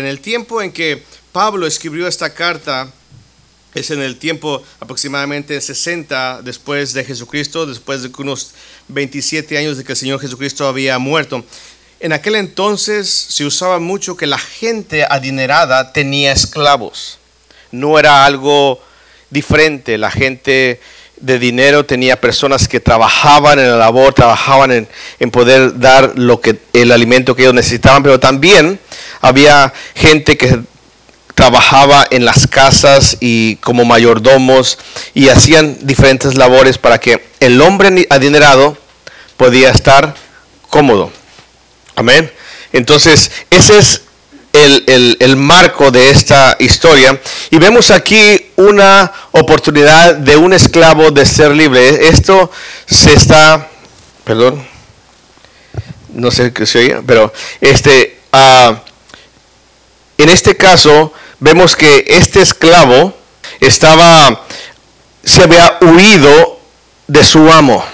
En el tiempo en que Pablo escribió esta carta, es en el tiempo aproximadamente 60 después de Jesucristo, después de unos 27 años de que el Señor Jesucristo había muerto. En aquel entonces se usaba mucho que la gente adinerada tenía esclavos. No era algo diferente. La gente de dinero tenía personas que trabajaban en la labor, trabajaban en, en poder dar lo que, el alimento que ellos necesitaban, pero también había gente que trabajaba en las casas y como mayordomos y hacían diferentes labores para que el hombre adinerado podía estar cómodo. Amén. Entonces, ese es el, el, marco de esta historia. Y vemos aquí una oportunidad de un esclavo de ser libre. Esto se está, perdón, no sé qué se oye, pero este, uh, en este caso, vemos que este esclavo estaba, se había huido de su amo.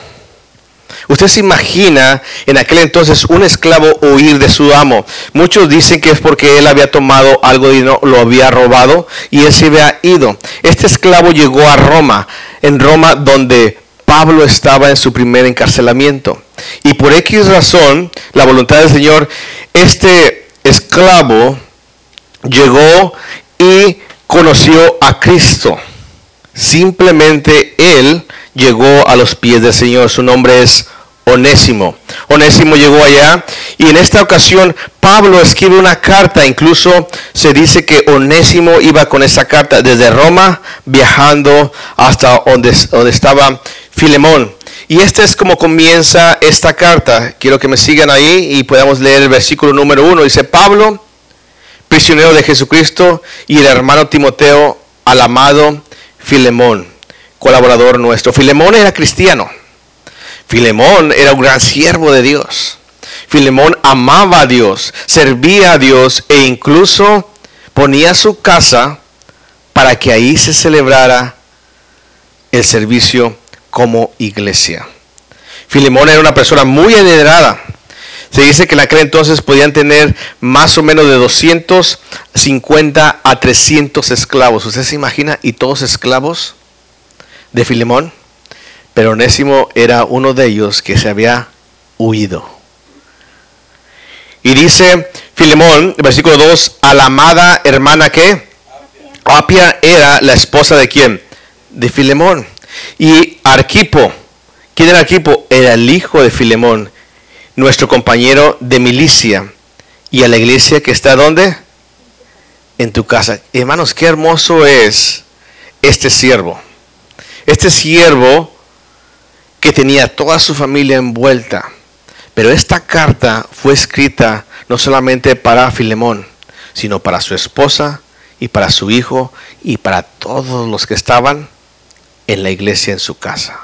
Usted se imagina en aquel entonces un esclavo huir de su amo. Muchos dicen que es porque él había tomado algo y no lo había robado y él se había ido. Este esclavo llegó a Roma, en Roma donde Pablo estaba en su primer encarcelamiento. Y por X razón, la voluntad del Señor, este esclavo llegó y conoció a Cristo. Simplemente él llegó a los pies del Señor. Su nombre es Onésimo. Onésimo llegó allá y en esta ocasión Pablo escribe una carta. Incluso se dice que Onésimo iba con esa carta desde Roma viajando hasta donde, donde estaba Filemón. Y este es como comienza esta carta. Quiero que me sigan ahí y podamos leer el versículo número uno. Dice Pablo prisionero de Jesucristo, y el hermano Timoteo al amado Filemón, colaborador nuestro. Filemón era cristiano. Filemón era un gran siervo de Dios. Filemón amaba a Dios, servía a Dios e incluso ponía su casa para que ahí se celebrara el servicio como iglesia. Filemón era una persona muy adinerada se dice que en aquel entonces podían tener más o menos de 250 a 300 esclavos. ¿Usted se imagina? Y todos esclavos de Filemón. Pero Onésimo era uno de ellos que se había huido. Y dice Filemón, versículo 2, a la amada hermana que Apia era la esposa de quién? De Filemón. Y Arquipo, ¿quién era Arquipo? Era el hijo de Filemón nuestro compañero de milicia y a la iglesia que está donde? En tu casa. Hermanos, qué hermoso es este siervo. Este siervo que tenía toda su familia envuelta. Pero esta carta fue escrita no solamente para Filemón, sino para su esposa y para su hijo y para todos los que estaban en la iglesia en su casa.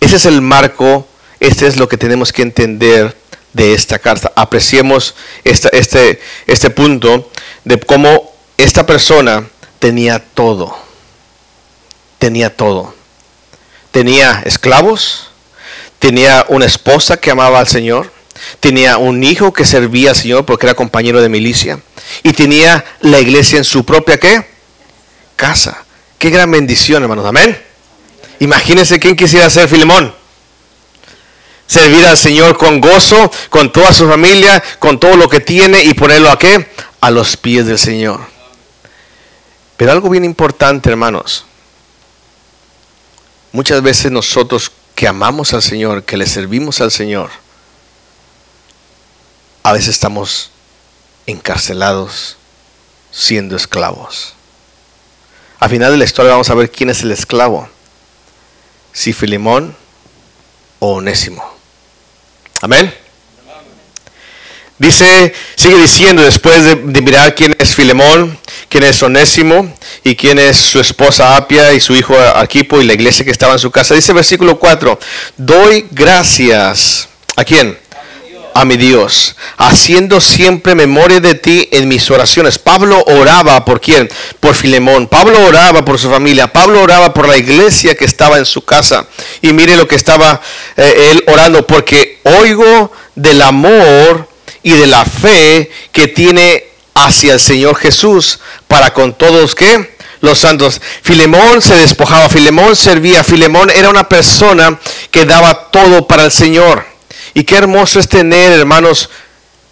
Ese es el marco este es lo que tenemos que entender de esta carta. Apreciemos este, este punto de cómo esta persona tenía todo. Tenía todo. Tenía esclavos, tenía una esposa que amaba al Señor, tenía un hijo que servía al Señor porque era compañero de milicia y tenía la iglesia en su propia ¿qué? casa. Qué gran bendición, hermanos. Amén. Imagínense quién quisiera ser Filemón servir al Señor con gozo, con toda su familia, con todo lo que tiene y ponerlo a qué? A los pies del Señor. Pero algo bien importante, hermanos. Muchas veces nosotros que amamos al Señor, que le servimos al Señor, a veces estamos encarcelados siendo esclavos. Al final de la historia vamos a ver quién es el esclavo. Si Filimón o Onésimo. Amén. Dice, sigue diciendo después de, mirar quién es Filemón, quién es Onésimo y quién es su esposa Apia y su hijo Arquipo y la iglesia que estaba en su casa. Dice versículo 4, doy gracias. ¿A quién? a mi Dios, haciendo siempre memoria de ti en mis oraciones. Pablo oraba por quién? Por Filemón. Pablo oraba por su familia. Pablo oraba por la iglesia que estaba en su casa. Y mire lo que estaba eh, él orando, porque oigo del amor y de la fe que tiene hacia el Señor Jesús para con todos que los santos. Filemón se despojaba, Filemón servía, Filemón era una persona que daba todo para el Señor. Y qué hermoso es tener, hermanos,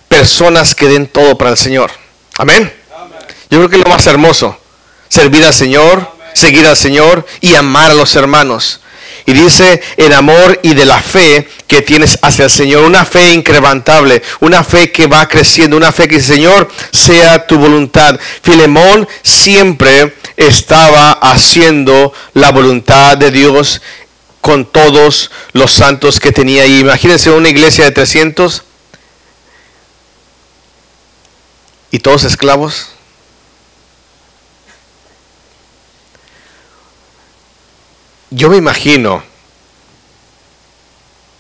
personas que den todo para el Señor. Amén. Yo creo que es lo más hermoso, servir al Señor, seguir al Señor y amar a los hermanos. Y dice el amor y de la fe que tienes hacia el Señor, una fe incrementable, una fe que va creciendo, una fe que el Señor sea tu voluntad. Filemón siempre estaba haciendo la voluntad de Dios con todos los santos que tenía ahí. Imagínense una iglesia de 300 y todos esclavos. Yo me imagino,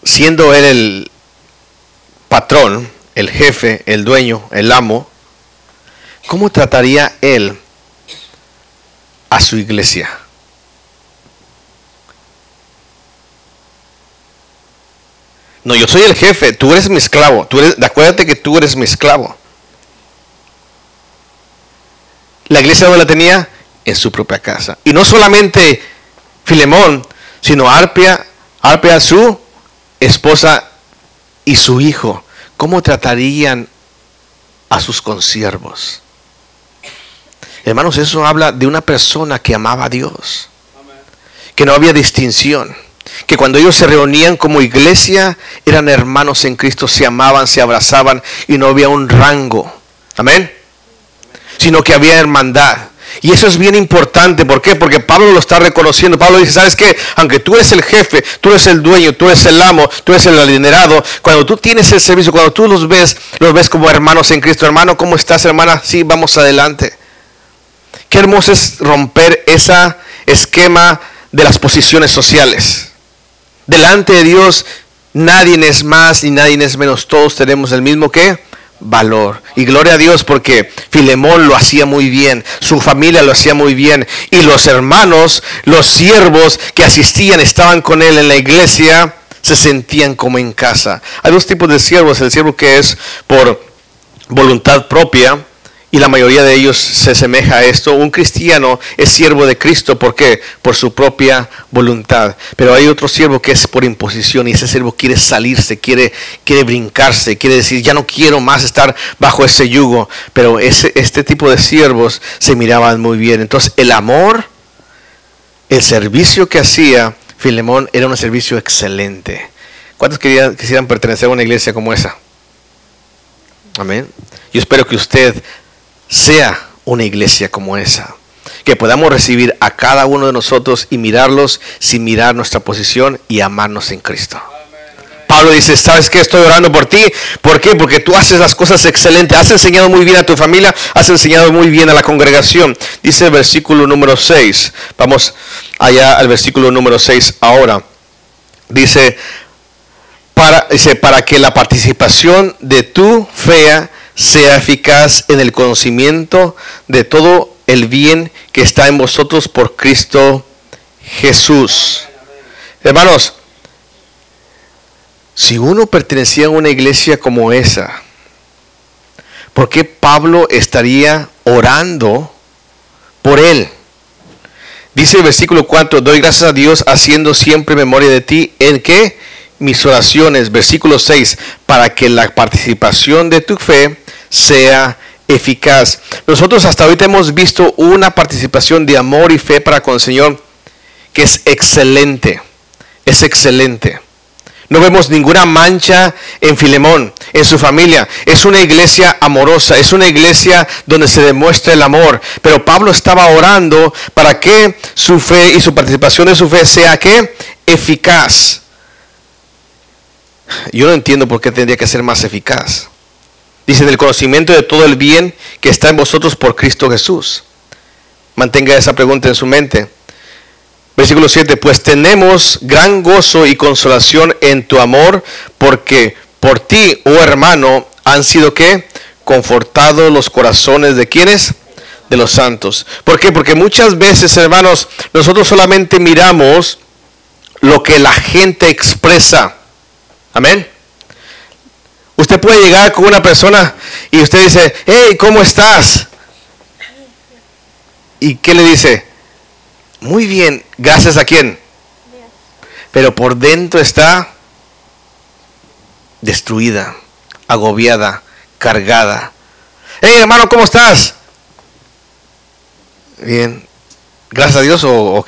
siendo él el patrón, el jefe, el dueño, el amo, ¿cómo trataría él a su iglesia? No, yo soy el jefe, tú eres mi esclavo. Tú eres, acuérdate que tú eres mi esclavo. La iglesia no la tenía en su propia casa. Y no solamente Filemón, sino Arpia, Arpia su esposa y su hijo. ¿Cómo tratarían a sus consiervos? Hermanos, eso habla de una persona que amaba a Dios. Que no había distinción que cuando ellos se reunían como iglesia eran hermanos en Cristo, se amaban, se abrazaban y no había un rango. Amén. Sino que había hermandad. Y eso es bien importante. ¿Por qué? Porque Pablo lo está reconociendo. Pablo dice, ¿sabes qué? Aunque tú eres el jefe, tú eres el dueño, tú eres el amo, tú eres el alineado, cuando tú tienes el servicio, cuando tú los ves, los ves como hermanos en Cristo. Hermano, ¿cómo estás, hermana? Sí, vamos adelante. Qué hermoso es romper ese esquema de las posiciones sociales. Delante de Dios nadie es más ni nadie es menos. Todos tenemos el mismo que valor. Y gloria a Dios porque Filemón lo hacía muy bien, su familia lo hacía muy bien y los hermanos, los siervos que asistían, estaban con él en la iglesia, se sentían como en casa. Hay dos tipos de siervos, el siervo que es por voluntad propia y la mayoría de ellos se asemeja a esto. Un cristiano es siervo de Cristo, ¿por qué? Por su propia voluntad. Pero hay otro siervo que es por imposición y ese siervo quiere salirse, quiere, quiere brincarse, quiere decir, ya no quiero más estar bajo ese yugo. Pero ese, este tipo de siervos se miraban muy bien. Entonces el amor, el servicio que hacía Filemón era un servicio excelente. ¿Cuántos querían, quisieran pertenecer a una iglesia como esa? Amén. Yo espero que usted sea una iglesia como esa. Que podamos recibir a cada uno de nosotros y mirarlos sin mirar nuestra posición y amarnos en Cristo. Pablo dice, ¿sabes qué? Estoy orando por ti. ¿Por qué? Porque tú haces las cosas excelentes. Has enseñado muy bien a tu familia. Has enseñado muy bien a la congregación. Dice el versículo número 6. Vamos allá al versículo número 6 ahora. Dice, para, dice, para que la participación de tu fe sea eficaz en el conocimiento de todo el bien que está en vosotros por Cristo Jesús. Hermanos, si uno pertenecía a una iglesia como esa, ¿por qué Pablo estaría orando por él? Dice el versículo 4, doy gracias a Dios haciendo siempre memoria de ti en que mis oraciones, versículo 6, para que la participación de tu fe sea eficaz. Nosotros hasta ahorita hemos visto una participación de amor y fe para con el Señor que es excelente, es excelente. No vemos ninguna mancha en Filemón, en su familia. Es una iglesia amorosa, es una iglesia donde se demuestra el amor. Pero Pablo estaba orando para que su fe y su participación de su fe sea que eficaz. Yo no entiendo por qué tendría que ser más eficaz. Dice, del conocimiento de todo el bien que está en vosotros por Cristo Jesús. Mantenga esa pregunta en su mente. Versículo 7, pues tenemos gran gozo y consolación en tu amor, porque por ti, oh hermano, han sido que confortados los corazones de quienes? De los santos. ¿Por qué? Porque muchas veces, hermanos, nosotros solamente miramos lo que la gente expresa. Amén. Usted puede llegar con una persona y usted dice, hey, ¿cómo estás? ¿Y qué le dice? Muy bien, gracias a quién. Pero por dentro está destruida, agobiada, cargada. Hey hermano, ¿cómo estás? Bien, gracias a Dios o,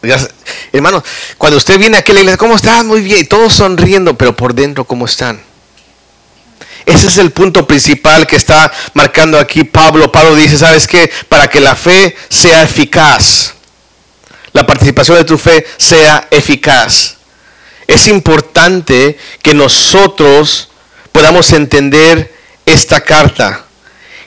gracias. hermano, cuando usted viene aquí a la iglesia, ¿cómo estás? Muy bien, todos sonriendo, pero por dentro, ¿cómo están? Ese es el punto principal que está marcando aquí Pablo. Pablo dice, ¿sabes qué? Para que la fe sea eficaz, la participación de tu fe sea eficaz. Es importante que nosotros podamos entender esta carta.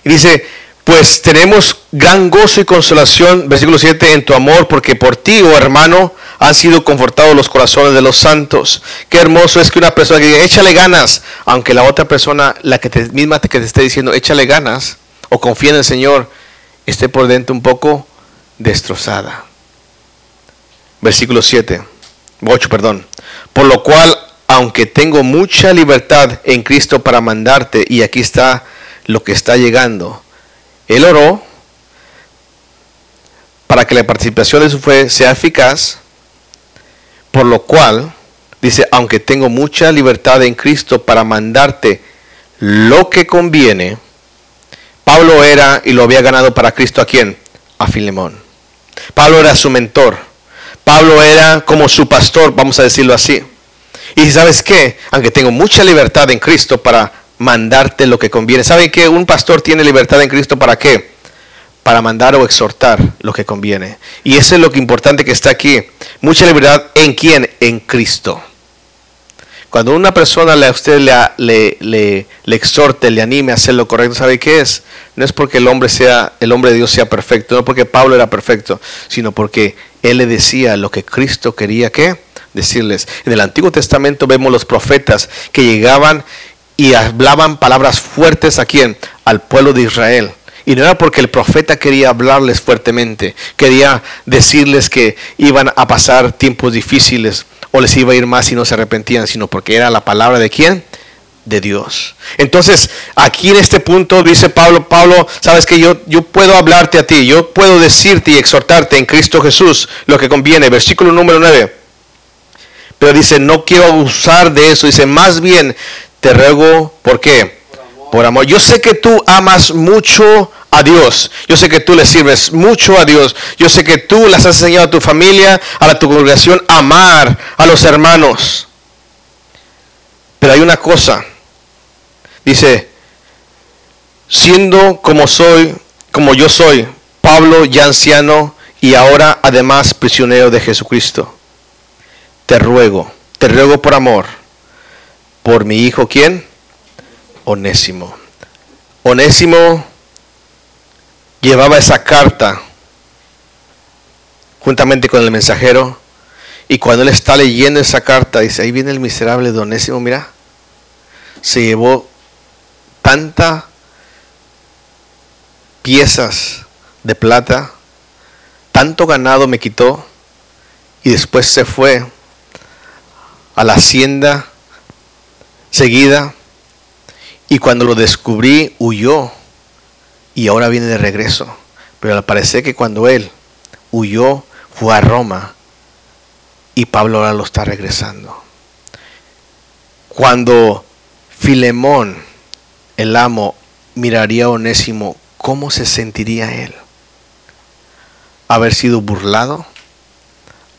Y dice, pues tenemos gran gozo y consolación, versículo 7, en tu amor, porque por ti, oh hermano, han sido confortados los corazones de los santos. Qué hermoso es que una persona que diga, échale ganas, aunque la otra persona, la que te, misma que te esté diciendo, échale ganas, o confía en el Señor, esté por dentro un poco destrozada. Versículo 7, 8, perdón. Por lo cual, aunque tengo mucha libertad en Cristo para mandarte, y aquí está lo que está llegando, Él oró para que la participación de su fe sea eficaz, por lo cual, dice, aunque tengo mucha libertad en Cristo para mandarte lo que conviene, Pablo era y lo había ganado para Cristo a quién? A Filemón. Pablo era su mentor. Pablo era como su pastor, vamos a decirlo así. Y sabes qué, aunque tengo mucha libertad en Cristo para mandarte lo que conviene. ¿Saben que un pastor tiene libertad en Cristo para qué? Para mandar o exhortar lo que conviene. Y eso es lo importante que está aquí. Mucha libertad en quién? En Cristo. Cuando una persona a usted le, le, le, exhorte, le anime a hacer lo correcto, ¿sabe qué es? No es porque el hombre sea, el hombre de Dios sea perfecto, no porque Pablo era perfecto, sino porque él le decía lo que Cristo quería que decirles. En el Antiguo Testamento vemos los profetas que llegaban y hablaban palabras fuertes a quién? Al pueblo de Israel y no era porque el profeta quería hablarles fuertemente, quería decirles que iban a pasar tiempos difíciles o les iba a ir más si no se arrepentían, sino porque era la palabra de quién? De Dios. Entonces, aquí en este punto dice Pablo, Pablo, sabes que yo, yo puedo hablarte a ti, yo puedo decirte y exhortarte en Cristo Jesús lo que conviene. Versículo número 9. Pero dice, no quiero abusar de eso. Dice, más bien te ruego, ¿por qué? Por amor. Yo sé que tú amas mucho a Dios. Yo sé que tú le sirves mucho a Dios. Yo sé que tú las has enseñado a tu familia, a tu congregación, a amar a los hermanos. Pero hay una cosa. Dice, siendo como soy, como yo soy, Pablo ya anciano y ahora además prisionero de Jesucristo. Te ruego, te ruego por amor, por mi hijo, ¿quién? Onésimo. Onésimo llevaba esa carta juntamente con el mensajero y cuando él está leyendo esa carta dice, ahí viene el miserable de Onésimo, mira, se llevó tanta piezas de plata, tanto ganado me quitó y después se fue a la hacienda seguida y cuando lo descubrí, huyó. Y ahora viene de regreso. Pero al parecer que cuando él huyó, fue a Roma. Y Pablo ahora lo está regresando. Cuando Filemón, el amo, miraría a Onésimo, ¿cómo se sentiría él? ¿Haber sido burlado?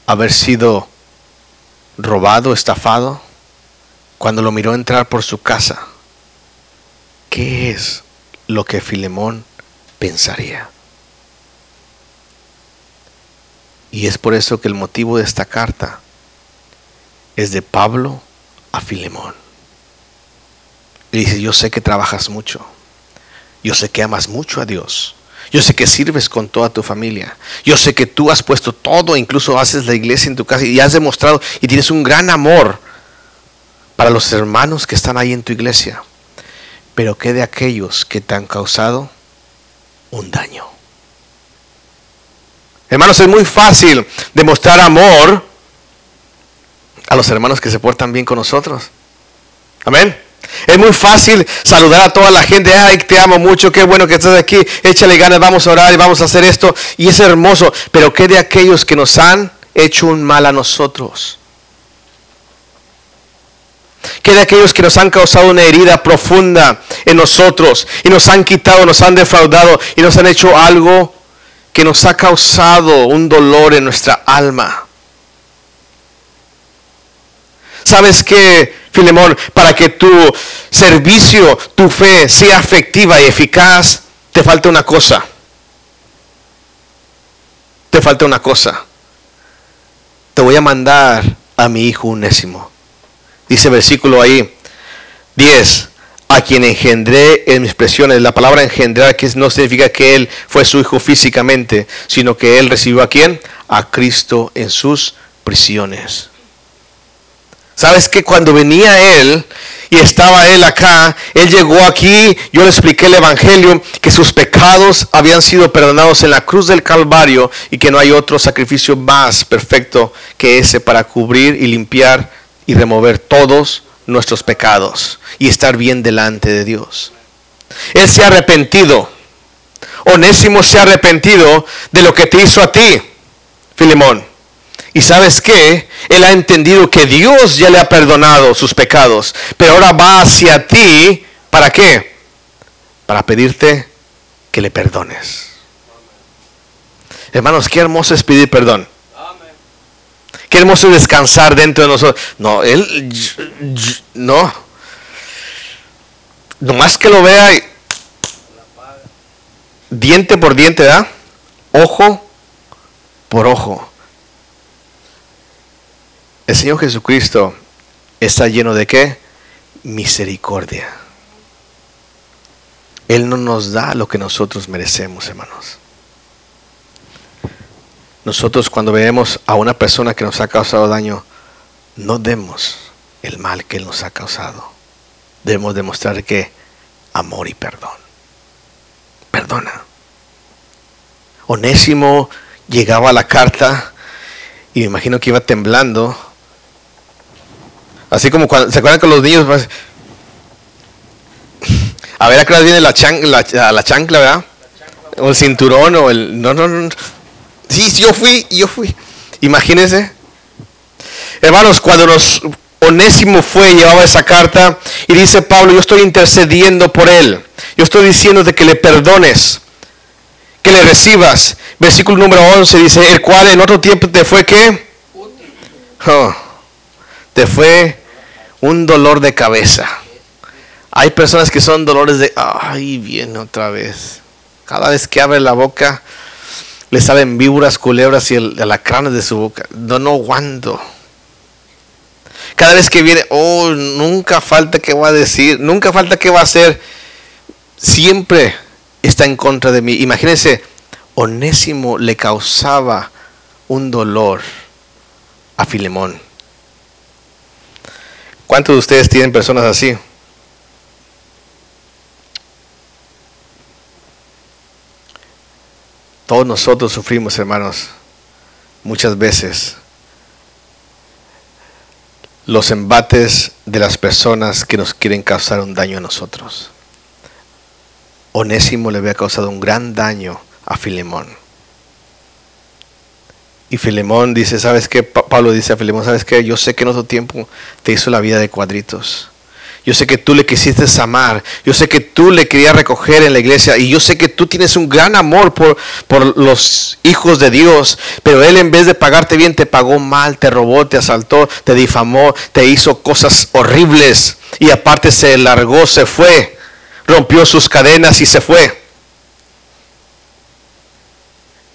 ¿Haber sido robado, estafado? Cuando lo miró entrar por su casa ¿qué es lo que Filemón pensaría? Y es por eso que el motivo de esta carta es de Pablo a Filemón. Le dice, yo sé que trabajas mucho, yo sé que amas mucho a Dios, yo sé que sirves con toda tu familia, yo sé que tú has puesto todo, incluso haces la iglesia en tu casa y has demostrado y tienes un gran amor para los hermanos que están ahí en tu iglesia pero ¿qué de aquellos que te han causado un daño? Hermanos, es muy fácil demostrar amor a los hermanos que se portan bien con nosotros. Amén. Es muy fácil saludar a toda la gente, ay, te amo mucho, qué bueno que estás aquí, échale ganas, vamos a orar y vamos a hacer esto. Y es hermoso, pero ¿qué de aquellos que nos han hecho un mal a nosotros? ¿Qué de aquellos que nos han causado una herida profunda en nosotros y nos han quitado, nos han defraudado y nos han hecho algo que nos ha causado un dolor en nuestra alma? ¿Sabes qué, Filemón? Para que tu servicio, tu fe sea efectiva y eficaz, te falta una cosa. Te falta una cosa. Te voy a mandar a mi hijo unésimo. Dice versículo ahí 10. A quien engendré en mis presiones. La palabra engendrar que no significa que él fue su hijo físicamente, sino que él recibió a quién? A Cristo en sus prisiones. Sabes que cuando venía Él y estaba Él acá, Él llegó aquí, yo le expliqué el Evangelio, que sus pecados habían sido perdonados en la cruz del Calvario y que no hay otro sacrificio más perfecto que ese para cubrir y limpiar y remover todos nuestros pecados y estar bien delante de Dios. Él se ha arrepentido. Onésimo se ha arrepentido de lo que te hizo a ti, Filemón. Y sabes qué? Él ha entendido que Dios ya le ha perdonado sus pecados. Pero ahora va hacia ti. ¿Para qué? Para pedirte que le perdones. Hermanos, qué hermoso es pedir perdón. Qué hermoso es descansar dentro de nosotros. No, él, no. Nomás que lo vea diente por diente, ¿da? Ojo por ojo. El Señor Jesucristo está lleno de qué? Misericordia. Él no nos da lo que nosotros merecemos, hermanos. Nosotros cuando vemos a una persona que nos ha causado daño, no demos el mal que Él nos ha causado. Debemos demostrar que amor y perdón. Perdona. Onésimo llegaba a la carta y me imagino que iba temblando Así como cuando, ¿se acuerdan con los niños? Pues, a ver, acá viene la, la, chancla, ¿verdad? O el cinturón o el... No, no, no. Sí, yo fui, yo fui. Imagínense. Hermanos, cuando nos Onésimo fue, llevaba esa carta y dice Pablo, yo estoy intercediendo por él. Yo estoy diciéndote que le perdones, que le recibas. Versículo número 11 dice, el cual en otro tiempo te fue que... Oh, te fue un dolor de cabeza. Hay personas que son dolores de, ay, viene otra vez. Cada vez que abre la boca, le salen víboras, culebras y el, alacranes de su boca. No, no aguanto. Cada vez que viene, oh, nunca falta que va a decir, nunca falta que va a hacer. Siempre está en contra de mí. Imagínense, Onésimo le causaba un dolor a Filemón. ¿Cuántos de ustedes tienen personas así? Todos nosotros sufrimos, hermanos, muchas veces los embates de las personas que nos quieren causar un daño a nosotros. Onésimo le había causado un gran daño a Filemón. Y Filemón dice, ¿sabes qué? Pablo dice a Filemón, ¿sabes qué? Yo sé que en otro tiempo te hizo la vida de cuadritos. Yo sé que tú le quisiste amar. Yo sé que tú le querías recoger en la iglesia. Y yo sé que tú tienes un gran amor por, por los hijos de Dios. Pero Él en vez de pagarte bien, te pagó mal, te robó, te asaltó, te difamó, te hizo cosas horribles. Y aparte se largó, se fue. Rompió sus cadenas y se fue.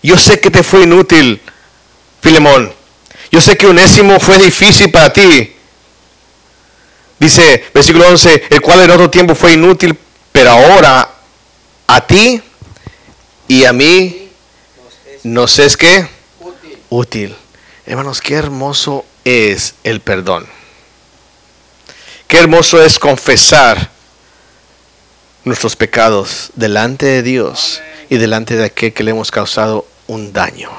Yo sé que te fue inútil. Filemón, yo sé que Unésimo fue difícil para ti. Dice, versículo 11, el cual en otro tiempo fue inútil, pero ahora a ti y a mí nos es que útil. Hermanos, qué hermoso es el perdón. Qué hermoso es confesar nuestros pecados delante de Dios y delante de aquel que le hemos causado un daño.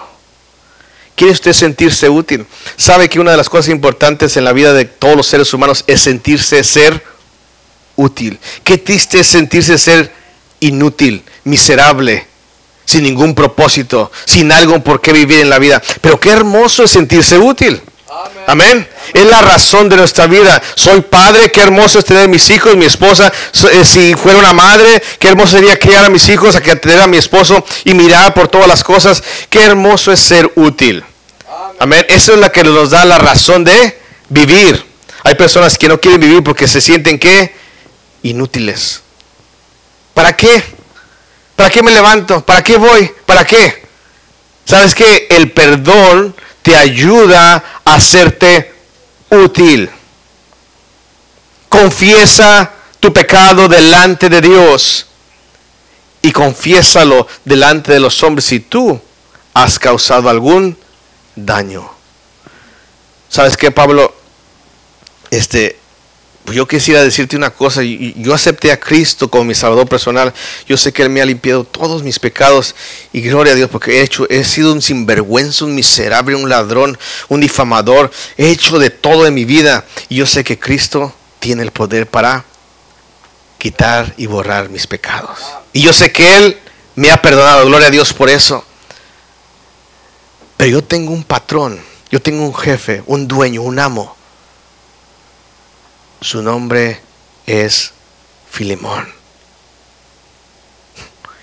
¿Quiere usted sentirse útil? ¿Sabe que una de las cosas importantes en la vida de todos los seres humanos es sentirse ser útil. Qué triste es sentirse ser inútil, miserable, sin ningún propósito, sin algo por qué vivir en la vida. Pero qué hermoso es sentirse útil. Amén. Es la razón de nuestra vida. Soy padre, qué hermoso es tener mis hijos, mi esposa. Eh, si fuera una madre, qué hermoso sería criar a mis hijos, a que tener a mi esposo y mirar por todas las cosas. Qué hermoso es ser útil. Amén. Eso es lo que nos da la razón de vivir. Hay personas que no quieren vivir porque se sienten que inútiles. ¿Para qué? ¿Para qué me levanto? ¿Para qué voy? ¿Para qué? ¿Sabes que El perdón te ayuda a hacerte útil. Confiesa tu pecado delante de Dios y confiésalo delante de los hombres si tú has causado algún daño. ¿Sabes qué, Pablo? Este, pues yo quisiera decirte una cosa, yo acepté a Cristo como mi Salvador personal, yo sé que Él me ha limpiado todos mis pecados y gloria a Dios porque he hecho, he sido un sinvergüenza, un miserable, un ladrón, un difamador, he hecho de todo en mi vida y yo sé que Cristo tiene el poder para quitar y borrar mis pecados. Y yo sé que Él me ha perdonado, gloria a Dios por eso. Pero yo tengo un patrón, yo tengo un jefe, un dueño, un amo su nombre es Filemón.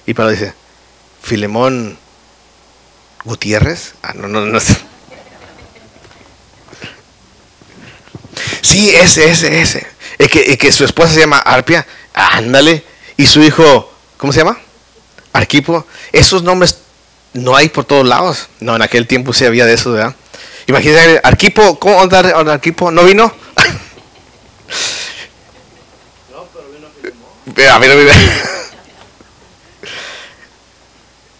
Y Pablo dice, Filemón Gutiérrez. Ah, no, no, no. Sí, ese, ese, ese. Es que, que su esposa se llama Arpia. Ándale. Y su hijo, ¿cómo se llama? Arquipo. Esos nombres no hay por todos lados. No, en aquel tiempo sí había de eso, ¿verdad? Imagínate, Arquipo, ¿cómo andar Arquipo? ¿No vino?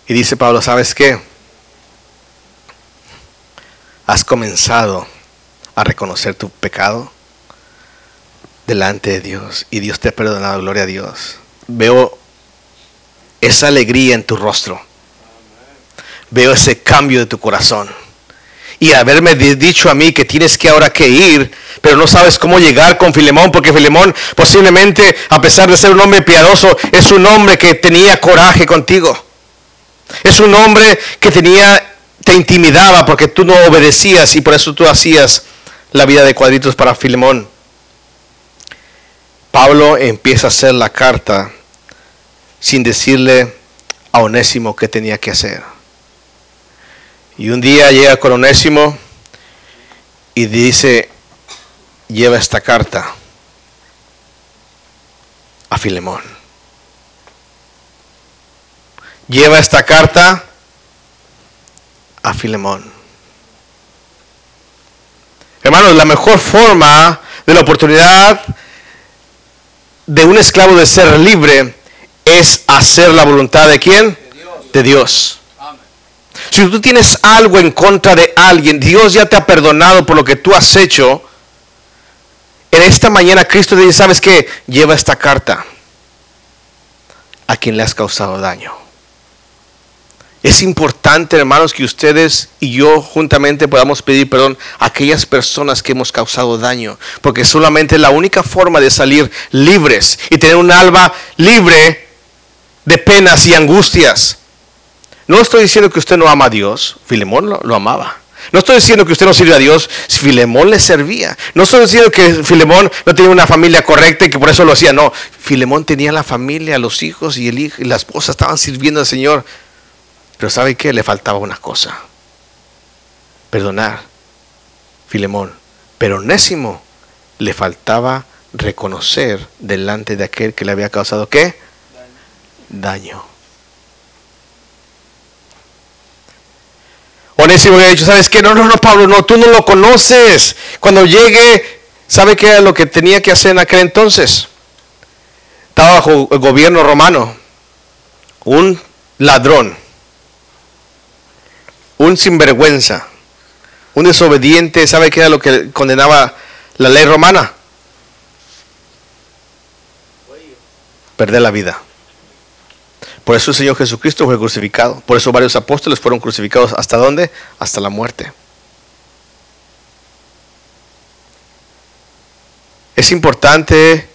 Y dice Pablo, ¿sabes qué? Has comenzado a reconocer tu pecado delante de Dios y Dios te ha perdonado, gloria a Dios. Veo esa alegría en tu rostro. Veo ese cambio de tu corazón y haberme dicho a mí que tienes que ahora que ir, pero no sabes cómo llegar con Filemón, porque Filemón posiblemente, a pesar de ser un hombre piadoso, es un hombre que tenía coraje contigo. Es un hombre que tenía, te intimidaba porque tú no obedecías y por eso tú hacías la vida de cuadritos para Filemón. Pablo empieza a hacer la carta sin decirle a Onésimo qué tenía que hacer. Y un día llega con Onésimo y dice, lleva esta carta a Filemón. Lleva esta carta a Filemón. Hermanos, la mejor forma de la oportunidad de un esclavo de ser libre es hacer la voluntad de quién? De Dios. Si tú tienes algo en contra de alguien, Dios ya te ha perdonado por lo que tú has hecho. En esta mañana Cristo te dice, ¿sabes qué? Lleva esta carta a quien le has causado daño. Es importante, hermanos, que ustedes y yo juntamente podamos pedir perdón a aquellas personas que hemos causado daño, porque solamente la única forma de salir libres y tener un alma libre de penas y angustias no estoy diciendo que usted no ama a Dios, Filemón lo, amaba. No estoy diciendo que usted no sirve a Dios, Filemón le servía. No estoy diciendo que Filemón no tenía una familia correcta y que por eso lo hacía. No, Filemón tenía la familia, los hijos y el hijo y la esposa estaban sirviendo al Señor. Pero ¿sabe qué? Le faltaba una cosa. Perdonar. Filemón. Pero Onésimo le faltaba reconocer delante de aquel que le había causado qué? Daño. Onésimo dicho, ¿sabes qué? No, no, no, Pablo, no, tú no lo conoces. Cuando llegue, ¿sabe qué era lo que tenía que hacer en aquel entonces? Estaba bajo el gobierno romano. Un ladrón. Un sinvergüenza. Un desobediente. ¿Sabe qué era lo que condenaba la ley romana? Perder la vida. Por eso el Señor Jesucristo fue crucificado. Por eso varios apóstoles fueron crucificados. ¿Hasta dónde? Hasta la muerte. Es importante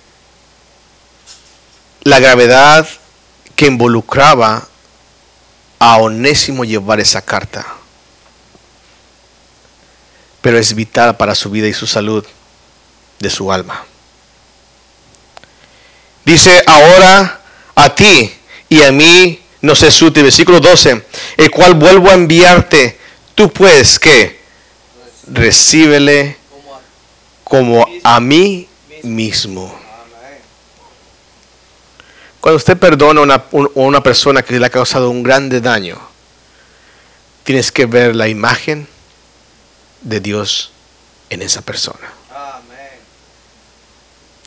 la gravedad que involucraba a Onésimo llevar esa carta. Pero es vital para su vida y su salud de su alma. Dice, ahora a ti y a mí nos es útil. Versículo 12, el cual vuelvo a enviarte. Tú pues que recíbele como a mí mismo. Cuando usted perdona a una, una, persona que le ha causado un grande daño, tienes que ver la imagen de Dios en esa persona.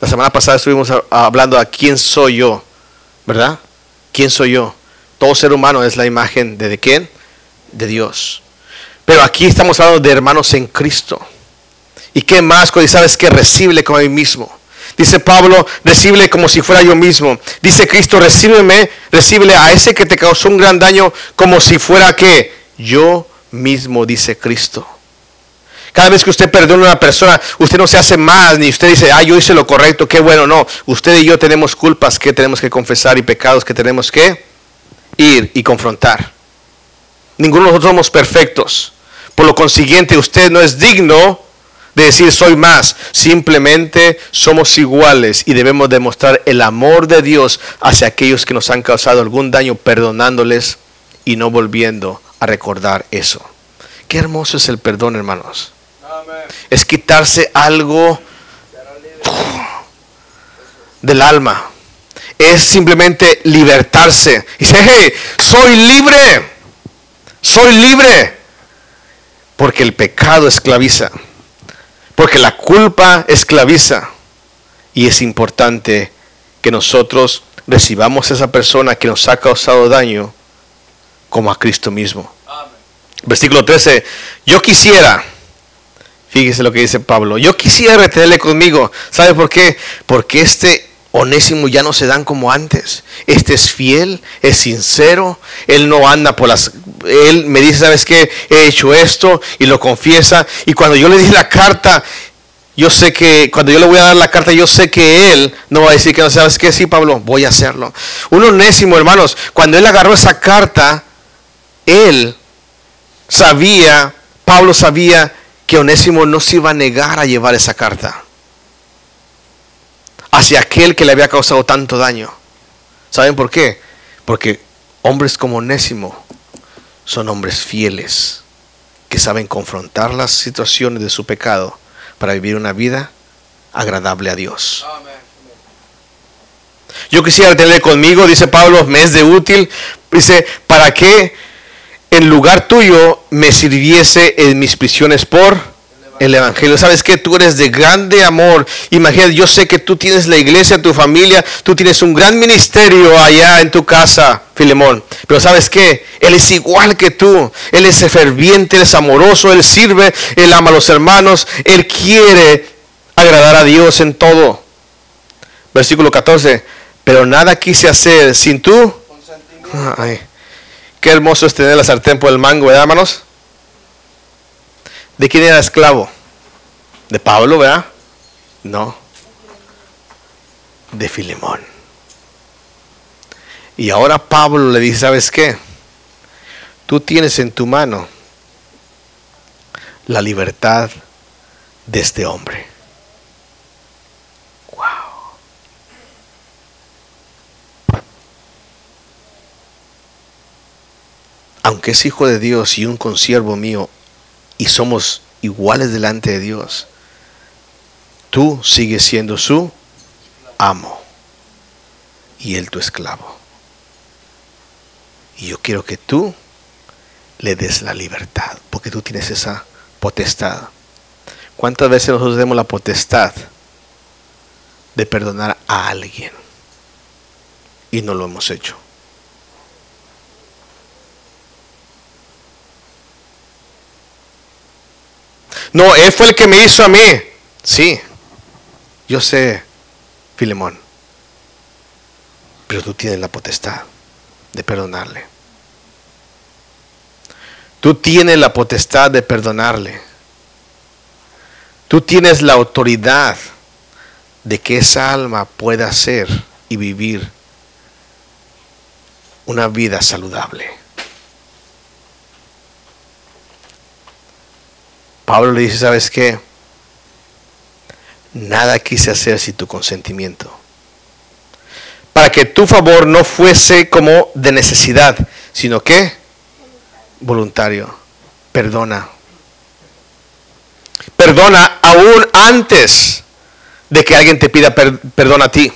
La semana pasada estuvimos hablando a quién soy yo, ¿verdad? ¿Quién soy yo? Todo ser humano es la imagen de, de quién? De Dios. Pero aquí estamos hablando de hermanos en Cristo. ¿Y qué más? Cuando sabes que recibe como a mí mismo. Dice Pablo, recibe como si fuera yo mismo. Dice Cristo, recíbeme, recíbele a ese que te causó un gran daño como si fuera que yo mismo, dice Cristo. Cada vez que usted perdona a una persona, usted no se hace más, ni usted dice, ah, yo hice lo correcto, qué bueno, no. Usted y yo tenemos culpas que tenemos que confesar y pecados que tenemos que ir y confrontar. Ninguno de nosotros somos perfectos. Por lo consiguiente, usted no es digno de decir soy más. Simplemente somos iguales y debemos demostrar el amor de Dios hacia aquellos que nos han causado algún daño, perdonándoles y no volviendo a recordar eso. Qué hermoso es el perdón, hermanos. Es quitarse algo del alma. Es simplemente libertarse. Y dice, hey, soy libre. Soy libre. Porque el pecado esclaviza. Porque la culpa esclaviza. Y es importante que nosotros recibamos a esa persona que nos ha causado daño como a Cristo mismo. Versículo 13. Yo quisiera, fíjese lo que dice Pablo, yo quisiera retenerle conmigo. ¿Sabe por qué? Porque este Onésimo ya no se dan como antes. Este es fiel, es sincero, él no anda por las... Él me dice, ¿sabes qué? He hecho esto y lo confiesa. Y cuando yo le di la carta, yo sé que cuando yo le voy a dar la carta, yo sé que él no va a decir que no sabes qué, sí, Pablo, voy a hacerlo. Un onésimo, hermanos, cuando él agarró esa carta, él sabía, Pablo sabía que Onésimo no se iba a negar a llevar esa carta hacia aquel que le había causado tanto daño. ¿Saben por qué? Porque hombres como Onésimo son hombres fieles que saben confrontar las situaciones de su pecado para vivir una vida agradable a Dios. Yo quisiera tenerle conmigo, dice Pablo, me es de útil, dice, ¿para qué en lugar tuyo me sirviese en mis prisiones por el Evangelio. ¿Sabes que Tú eres de grande amor. Imagínate, yo sé que tú tienes la iglesia, tu familia, tú tienes un gran ministerio allá en tu casa, Filemón. Pero ¿sabes qué? Él es igual que tú. Él es ferviente, él es amoroso, él sirve, él ama a los hermanos, él quiere agradar a Dios en todo. Versículo 14. Pero nada quise hacer sin tú. Ay, qué hermoso es tener la sartén por el mango, ¿verdad, hermanos? ¿De quién era esclavo? ¿De Pablo, verdad? No. De Filemón. Y ahora Pablo le dice, ¿sabes qué? Tú tienes en tu mano la libertad de este hombre. Wow. Aunque es hijo de Dios y un consiervo mío, y somos iguales delante de Dios, tú sigues siendo su amo y él tu esclavo. Y yo quiero que tú le des la libertad, porque tú tienes esa potestad. ¿Cuántas veces nosotros tenemos la potestad de perdonar a alguien y no lo hemos hecho? No, Él fue el que me hizo a mí. Sí, yo sé, Filemón. Pero tú tienes la potestad de perdonarle. Tú tienes la potestad de perdonarle. Tú tienes la autoridad de que esa alma pueda ser y vivir una vida saludable. Pablo le dice, ¿sabes qué? Nada quise hacer sin tu consentimiento. Para que tu favor no fuese como de necesidad, sino que voluntario. Perdona. Perdona aún antes de que alguien te pida perdón a ti.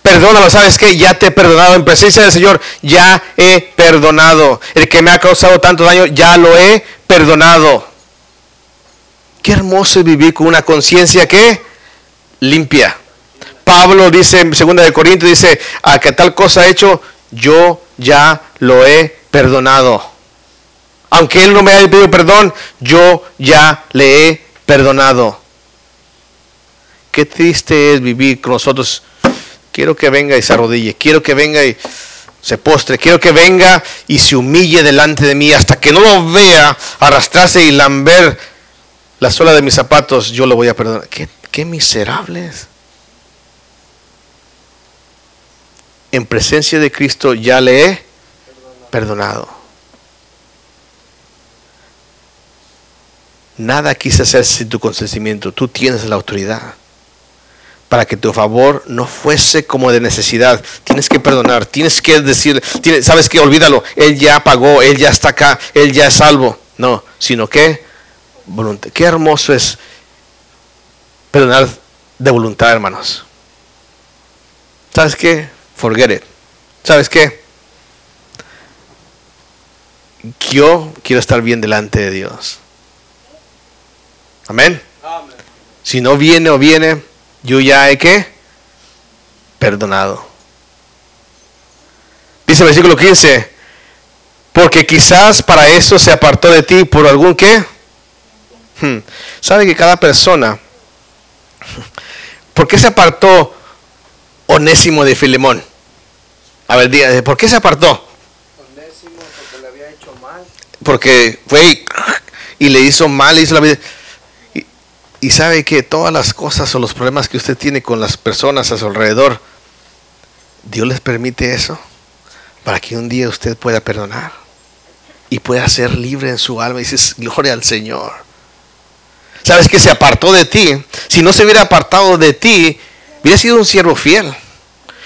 Perdónalo, ¿sabes qué? Ya te he perdonado en presencia del Señor, ya he perdonado. El que me ha causado tanto daño, ya lo he perdonado. Qué hermoso vivir con una conciencia que limpia. Pablo dice en 2 de Corintios, dice, a que tal cosa ha hecho, yo ya lo he perdonado. Aunque él no me haya pedido perdón, yo ya le he perdonado. Qué triste es vivir con nosotros. Quiero que venga y se arrodille. Quiero que venga y se postre. Quiero que venga y se humille delante de mí hasta que no lo vea arrastrarse y lamber la suela de mis zapatos. Yo lo voy a perdonar. Qué, qué miserables. En presencia de Cristo ya le he perdonado. Nada quise hacer sin tu consentimiento. Tú tienes la autoridad para que tu favor no fuese como de necesidad. Tienes que perdonar, tienes que decir, sabes que olvídalo, Él ya pagó, Él ya está acá, Él ya es salvo. No, sino que voluntad. Qué hermoso es perdonar de voluntad, hermanos. ¿Sabes qué? Forget it. ¿Sabes qué? Yo quiero estar bien delante de Dios. Amén. Si no viene o viene, yo ya he que perdonado. Dice el versículo 15, porque quizás para eso se apartó de ti por algún qué. Hmm. ¿Sabe que cada persona, ¿por qué se apartó Onésimo de Filemón? A ver, ¿por qué se apartó? Onésimo porque le había hecho mal. Porque fue y, le hizo mal, hizo la vida. Y sabe que todas las cosas o los problemas que usted tiene con las personas a su alrededor, Dios les permite eso para que un día usted pueda perdonar y pueda ser libre en su alma. Y dices, gloria al Señor. Sabes que se apartó de ti. Si no se hubiera apartado de ti, hubiera sido un siervo fiel.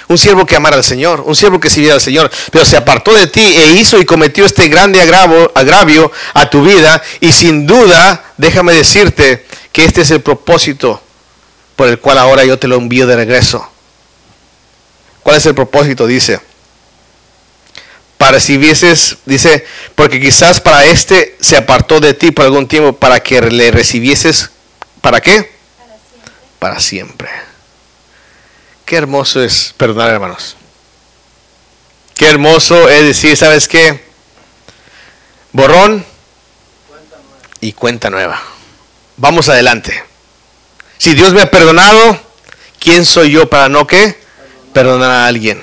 Un siervo que amara al Señor, un siervo que sirviera al Señor, pero se apartó de ti e hizo y cometió este grande agravio, agravio a tu vida. Y sin duda, déjame decirte que este es el propósito por el cual ahora yo te lo envío de regreso. ¿Cuál es el propósito? Dice, para si vieses, dice, porque quizás para este se apartó de ti por algún tiempo para que le recibieses, ¿para qué? Para siempre. Qué hermoso es perdonar, hermanos. Qué hermoso es decir, ¿sabes qué? Borrón y cuenta nueva. Vamos adelante. Si Dios me ha perdonado, ¿quién soy yo para no qué? Perdonar a alguien.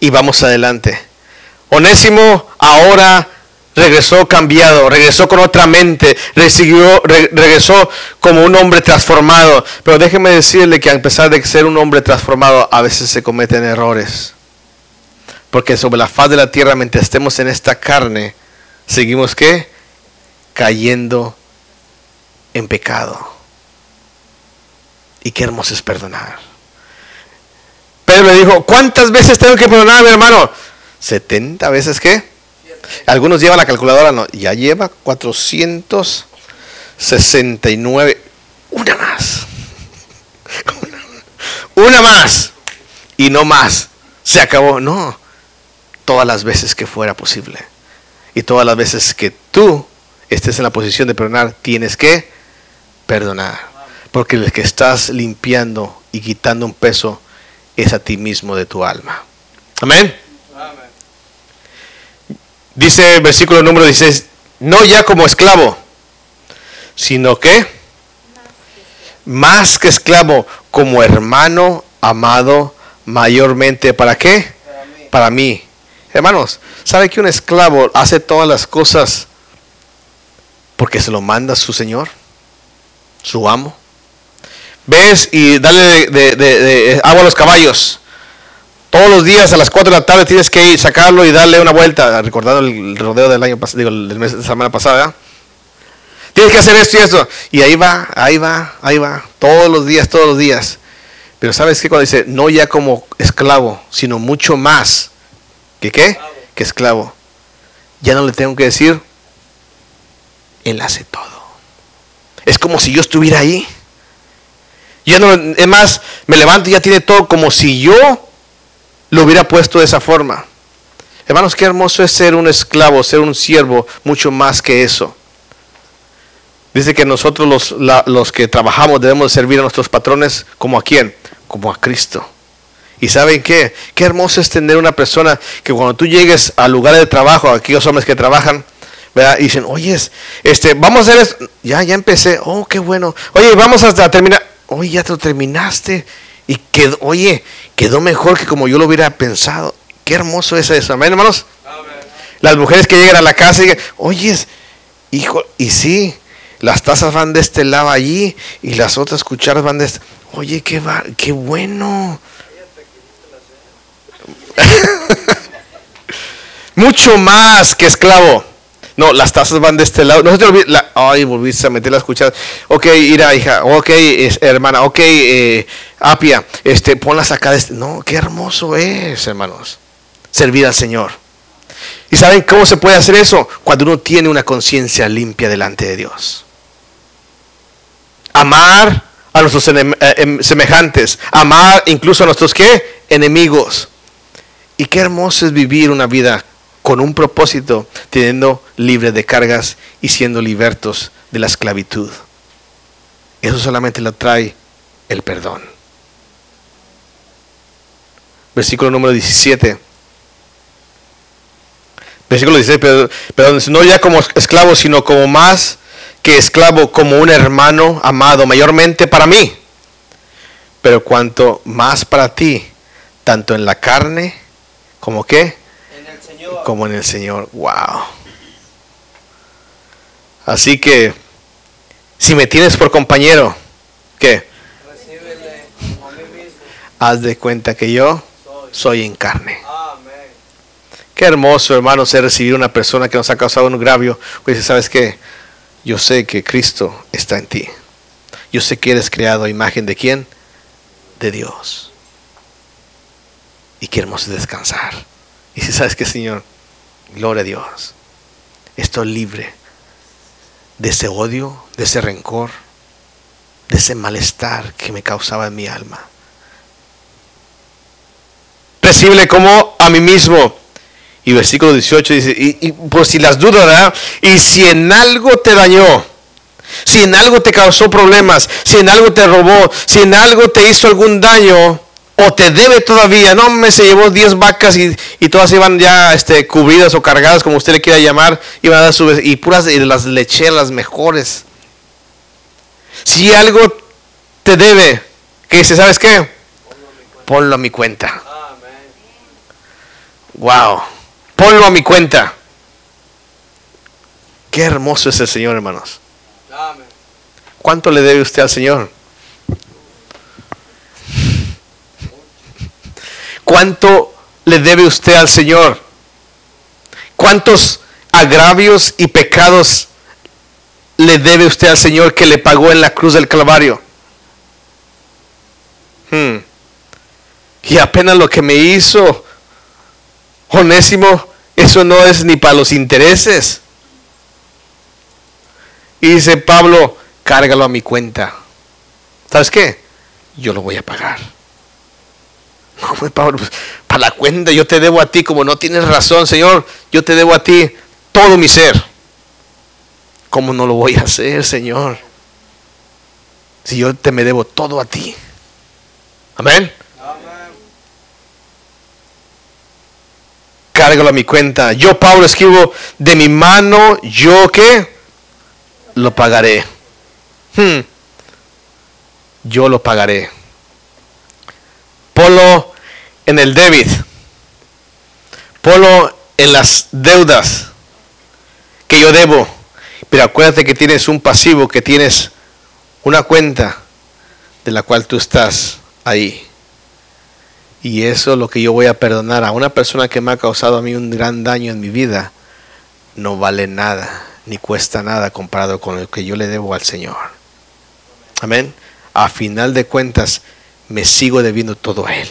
Y vamos adelante. Onésimo ahora regresó cambiado, regresó con otra mente, regresó como un hombre transformado. Pero déjeme decirle que a pesar de ser un hombre transformado, a veces se cometen errores. Porque sobre la faz de la tierra, mientras estemos en esta carne, seguimos qué? Cayendo en pecado. Y qué hermoso es perdonar. Pedro le dijo, ¿cuántas veces tengo que perdonar, mi hermano? 70 veces qué? Algunos llevan la calculadora, no, ya lleva 469. Una más. Una más. Y no más. Se acabó. No. Todas las veces que fuera posible. Y todas las veces que tú estés en la posición de perdonar, tienes que perdonar. Porque el que estás limpiando y quitando un peso es a ti mismo de tu alma. Amén. Dice el versículo número 16, no ya como esclavo, sino que más que esclavo, como hermano amado mayormente. ¿Para qué? Para mí. Hermanos, ¿sabe que un esclavo hace todas las cosas porque se lo manda su Señor? su amo. Ves y dale de, agua a los caballos. Todos los días a las 4 de la tarde tienes que ir, sacarlo y darle una vuelta, recordando el rodeo del año pasado, digo, del mes de semana pasada. Tienes que hacer esto y esto. Y ahí va, ahí va, ahí va. Todos los días, todos los días. Pero ¿sabes qué? Cuando dice, no ya como esclavo, sino mucho más. ¿Que qué? Que esclavo. Ya no le tengo que decir, Él hace todo. Es como si yo estuviera ahí. Ya no, es más, me levanto y ya tiene todo como si yo lo hubiera puesto de esa forma. Hermanos, qué hermoso es ser un esclavo, ser un siervo, mucho más que eso. Dice que nosotros los, los que trabajamos debemos servir a nuestros patrones como a quién, como a Cristo. Y saben qué, qué hermoso es tener una persona que cuando tú llegues al lugar de trabajo, aquellos hombres que trabajan, ¿verdad? Y dicen, oye, este, vamos a hacer esto. Ya, ya empecé. Oh, qué bueno. Oye, vamos a terminar. Oye, ya te terminaste. Y quedó, oye, quedó mejor que como yo lo hubiera pensado. Qué hermoso es eso. Amén, hermanos. Las mujeres que llegan a la casa y dicen, oye, hijo, y sí, las tazas van de este lado allí y las otras cucharas van de este. Oye, qué, va, qué bueno. Mucho más que esclavo. No, las tazas van de este lado. No se te olvide. ay, volviste a meter las cucharas. Ok, ira, hija. Ok, hermana. Ok, eh, Apia. Este, ponlas acá. De este. No, qué hermoso es, hermanos. Servir al Señor. ¿Y saben cómo se puede hacer eso? Cuando uno tiene una conciencia limpia delante de Dios amar a nuestros eh, em, semejantes, amar incluso a nuestros ¿qué? enemigos. Y qué hermoso es vivir una vida con un propósito, teniendo libre de cargas y siendo libertos de la esclavitud. Eso solamente lo trae el perdón. Versículo número 17. Versículo 16, perdón, no ya como esclavos, sino como más que esclavo como un hermano amado, mayormente para mí, pero cuanto más para ti, tanto en la carne como qué, como en el Señor. Wow. Así que, si me tienes por compañero, ¿qué? Haz de cuenta que yo soy, en carne. Qué hermoso, hermano, ser recibir una persona que nos ha causado un gravio. Pues, ¿sabes qué? yo sé que Cristo está en ti. Yo sé que eres creado a imagen de quién? De Dios. Y qué hermoso descansar. Y si sabes que Señor, gloria a Dios, estoy libre de ese odio, de ese rencor, de ese malestar que me causaba en mi alma. Recíbele como a mí mismo y versículo 18 dice, y, por si las dudas, ¿verdad? Y si en algo te dañó, si en algo te causó problemas, si en algo te robó, si en algo te hizo algún daño, o te debe todavía, no me se llevó 10 vacas y, todas iban ya este, cubridas o cargadas, como usted le quiera llamar, iban a dar su, y puras y las lecheras las mejores. Si algo te debe, que dice, ¿sabes qué? Ponlo a mi cuenta. Wow ponlo a mi cuenta. Qué hermoso es el Señor, hermanos. ¿Cuánto le debe usted al Señor? ¿Cuánto le debe usted al Señor? ¿Cuántos agravios y pecados le debe usted al Señor que le pagó en la cruz del Calvario? Hmm. Y apenas lo que me hizo Onésimo eso no es ni para los intereses. Y dice Pablo, cárgalo a mi cuenta. ¿Sabes qué? Yo lo voy a pagar. Pues Pablo, pues, para la cuenta yo te debo a ti, como no tienes razón, Señor, yo te debo a ti todo mi ser. ¿Cómo no lo voy a hacer, Señor? Si yo te me debo todo a ti. Amén. cárgalo a mi cuenta. Yo, Pablo, escribo de mi mano, yo que lo pagaré. Hmm. Yo lo pagaré. Polo en el debit. Polo en las deudas que yo debo. Pero acuérdate que tienes un pasivo, que tienes una cuenta de la cual tú estás ahí. Y eso es lo que yo voy a perdonar a una persona que me ha causado a mí un gran daño en mi vida. No vale nada, ni cuesta nada comparado con lo que yo le debo al Señor. Amén. A final de cuentas, me sigo debiendo todo a Él.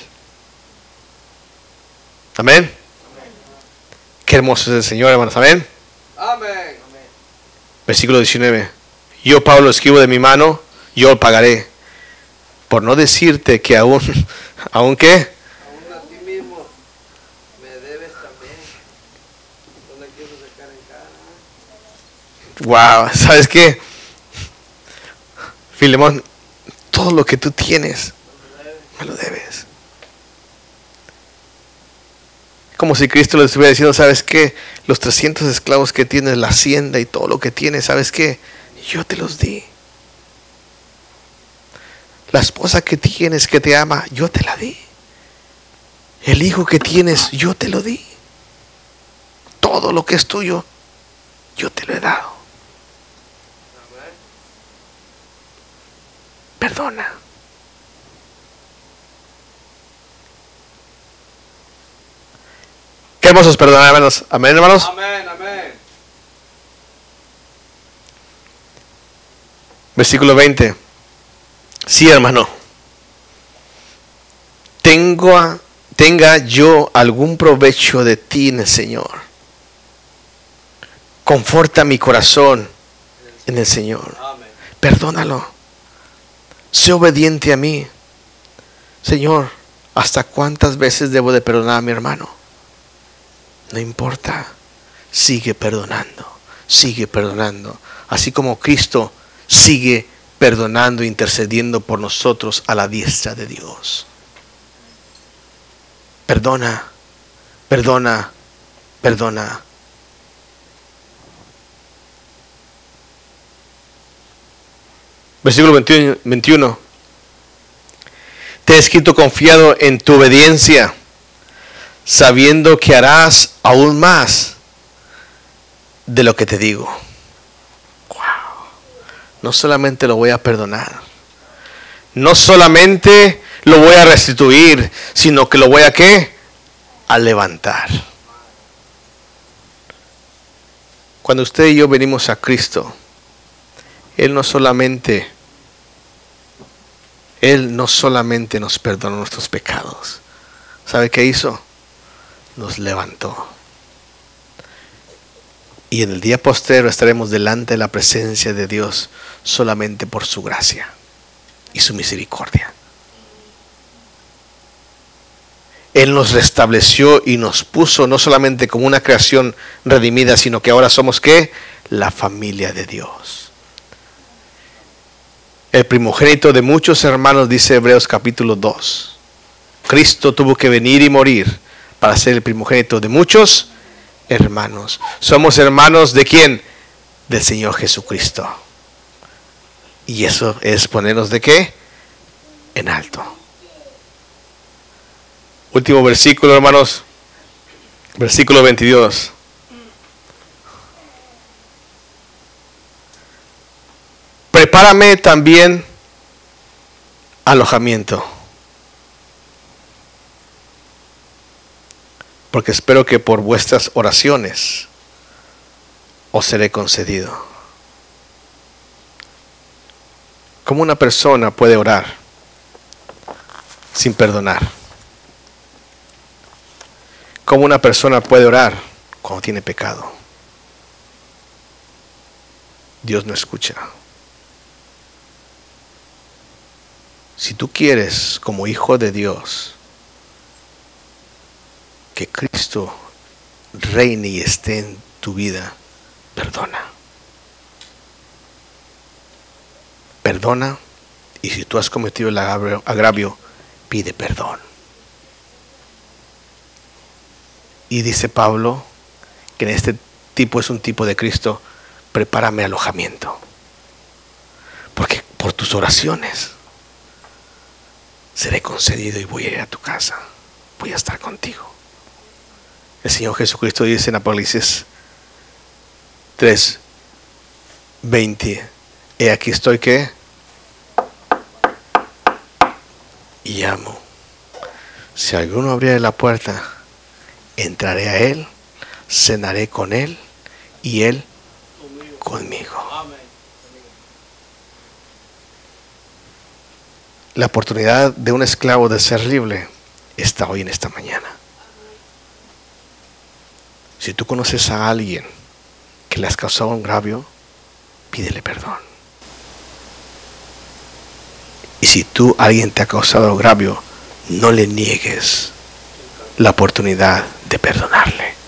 Amén. Qué hermoso es el Señor, hermanos. Amén. Amén. Versículo 19. Yo, Pablo, escribo de mi mano, yo lo pagaré. Por no decirte que aún, aún qué, Aún a ti mismo me debes también. No quiero sacar en cara. wow, ¿sabes qué? Filemón, todo lo que tú tienes, me lo debes. Como si Cristo le estuviera diciendo, ¿sabes qué? Los 300 esclavos que tienes, la hacienda y todo lo que tienes, ¿sabes qué? Yo te los di. La esposa que tienes que te ama, yo te la di. El hijo que tienes, yo te lo di. Todo lo que es tuyo, yo te lo he dado. Perdona. Hermosos perdonar, hermanos. Amén, hermanos. Amén, amén. Versículo 20. Sí, hermano. Tengo tenga yo algún provecho de ti en el Señor. Conforta mi corazón en el Señor. Amén. Perdónalo. Sé obediente a mí. Señor, ¿hasta cuántas veces debo de perdonar a mi hermano? No importa. Sigue perdonando. Sigue perdonando. Así como Cristo sigue perdonando, intercediendo por nosotros a la diestra de Dios. Perdona. Perdona. Perdona. Versículo 21, 21. Te he escrito confiado en tu obediencia, sabiendo que harás aún más de lo que te digo. Wow. No solamente lo voy a perdonar, no solamente lo voy a restituir, sino que lo voy a qué? A levantar. Cuando usted y yo venimos a Cristo, él no solamente Él no solamente nos perdonó nuestros pecados. ¿Sabe qué hizo? Nos levantó. Y en el día postero estaremos delante de la presencia de Dios solamente por su gracia y su misericordia. Él nos restableció y nos puso no solamente como una creación redimida, sino que ahora somos qué? La familia de Dios el primogénito de muchos hermanos, dice Hebreos capítulo 2. Cristo tuvo que venir y morir para ser el primogénito de muchos hermanos. Somos hermanos de quién? Del Señor Jesucristo. Y eso es ponernos de qué? En alto. Último versículo, hermanos. Versículo 22. prepárame también alojamiento. Porque espero que por vuestras oraciones os seré concedido. ¿Cómo una persona puede orar sin perdonar? ¿Cómo una persona puede orar cuando tiene pecado? Dios no escucha. Si tú quieres, como hijo de Dios, que Cristo reine y esté en tu vida, perdona. Perdona y si tú has cometido el agravio, pide perdón. Y dice Pablo que en este tipo es un tipo de Cristo, prepárame alojamiento. Porque por tus oraciones seré concedido y voy a ir a tu casa. Voy a estar contigo. El Señor Jesucristo dice en Apocalipsis 3, 20, he aquí estoy que y amo. Si alguno abriere la puerta, entraré a él, cenaré con él y él conmigo. La oportunidad de un esclavo de ser libre está hoy en esta mañana. Si tú conoces a alguien que le has causado un gravio, pídele perdón. Y si tú alguien te ha causado agravio, no le niegues la oportunidad de perdonarle.